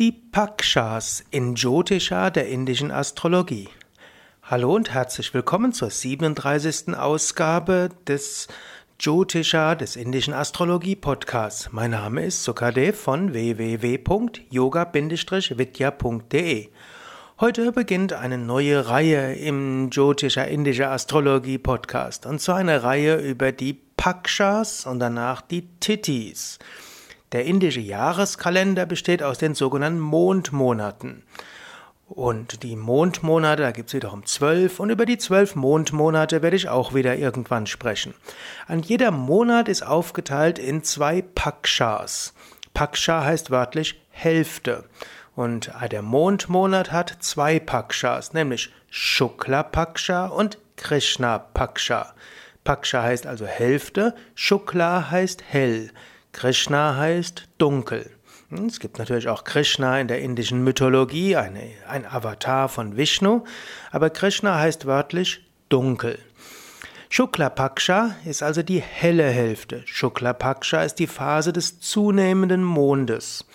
Die Pakshas in Jyotisha der indischen Astrologie. Hallo und herzlich willkommen zur 37. Ausgabe des Jyotisha des indischen Astrologie Podcasts. Mein Name ist Sukadev von www.yoga-vidya.de. Heute beginnt eine neue Reihe im Jyotisha indischer Astrologie Podcast und zwar eine Reihe über die Pakshas und danach die Tithis. Der indische Jahreskalender besteht aus den sogenannten Mondmonaten. Und die Mondmonate, da gibt es wiederum zwölf, und über die zwölf Mondmonate werde ich auch wieder irgendwann sprechen. An jeder Monat ist aufgeteilt in zwei Pakshas. Paksha heißt wörtlich Hälfte. Und der Mondmonat hat zwei Pakshas, nämlich Shukla Paksha und Krishna Paksha. Paksha heißt also Hälfte, Shukla heißt hell. Krishna heißt dunkel. Hm, es gibt natürlich auch Krishna in der indischen Mythologie, eine, ein Avatar von Vishnu, aber Krishna heißt wörtlich dunkel. Shukla Paksha ist also die helle Hälfte. Shukla Paksha ist die Phase des zunehmenden Mondes.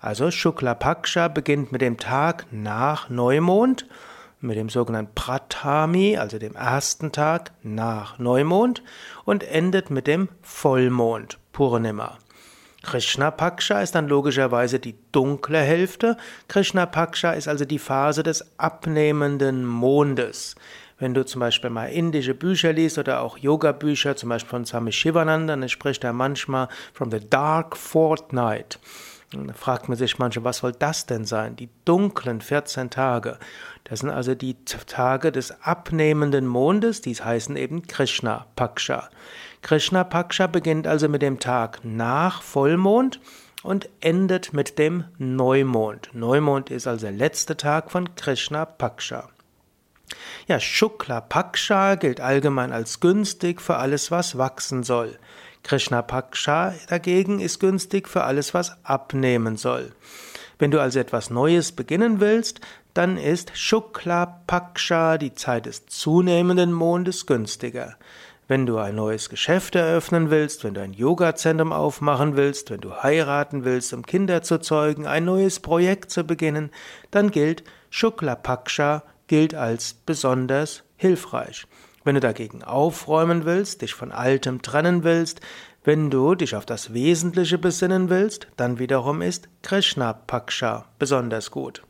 Also Shukla Paksha beginnt mit dem Tag nach Neumond, mit dem sogenannten Pratami, also dem ersten Tag nach Neumond, und endet mit dem Vollmond, Purnima. Krishna Paksha ist dann logischerweise die dunkle Hälfte. Krishna Paksha ist also die Phase des abnehmenden Mondes. Wenn du zum Beispiel mal indische Bücher liest oder auch Yoga-Bücher, zum Beispiel von Swami Shivananda, dann spricht er manchmal from the dark fortnight. Da fragt man sich manchmal, was soll das denn sein? Die dunklen 14 Tage. Das sind also die Tage des abnehmenden Mondes, die heißen eben Krishna Paksha. Krishna Paksha beginnt also mit dem Tag nach Vollmond und endet mit dem Neumond. Neumond ist also der letzte Tag von Krishna Paksha. Ja, Shukla Paksha gilt allgemein als günstig für alles, was wachsen soll. Krishna Paksha dagegen ist günstig für alles, was abnehmen soll. Wenn du also etwas Neues beginnen willst, dann ist Shukla Paksha, die Zeit des zunehmenden Mondes, günstiger. Wenn du ein neues Geschäft eröffnen willst, wenn du ein Yoga-Zentrum aufmachen willst, wenn du heiraten willst, um Kinder zu zeugen, ein neues Projekt zu beginnen, dann gilt Shukla Paksha gilt als besonders hilfreich. Wenn du dagegen aufräumen willst, dich von Altem trennen willst, wenn du dich auf das Wesentliche besinnen willst, dann wiederum ist Krishna Paksha besonders gut.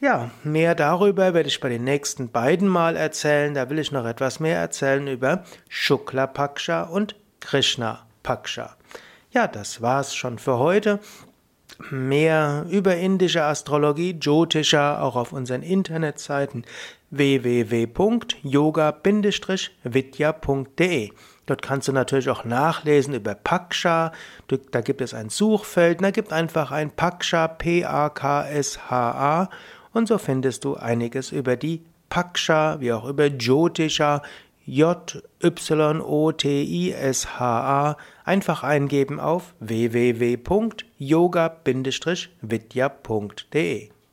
Ja, mehr darüber werde ich bei den nächsten beiden Mal erzählen. Da will ich noch etwas mehr erzählen über Shukla Paksha und Krishna Paksha. Ja, das war's schon für heute. Mehr über indische Astrologie, Jyotisha, auch auf unseren Internetseiten www.yoga-vidya.de. Dort kannst du natürlich auch nachlesen über Paksha. Da gibt es ein Suchfeld. Da gibt einfach ein Paksha, P-A-K-S-H-A und so findest du einiges über die Paksha, wie auch über Jyotisha, J-Y-O-T-I-S-H-A, einfach eingeben auf www.yoga-vidya.de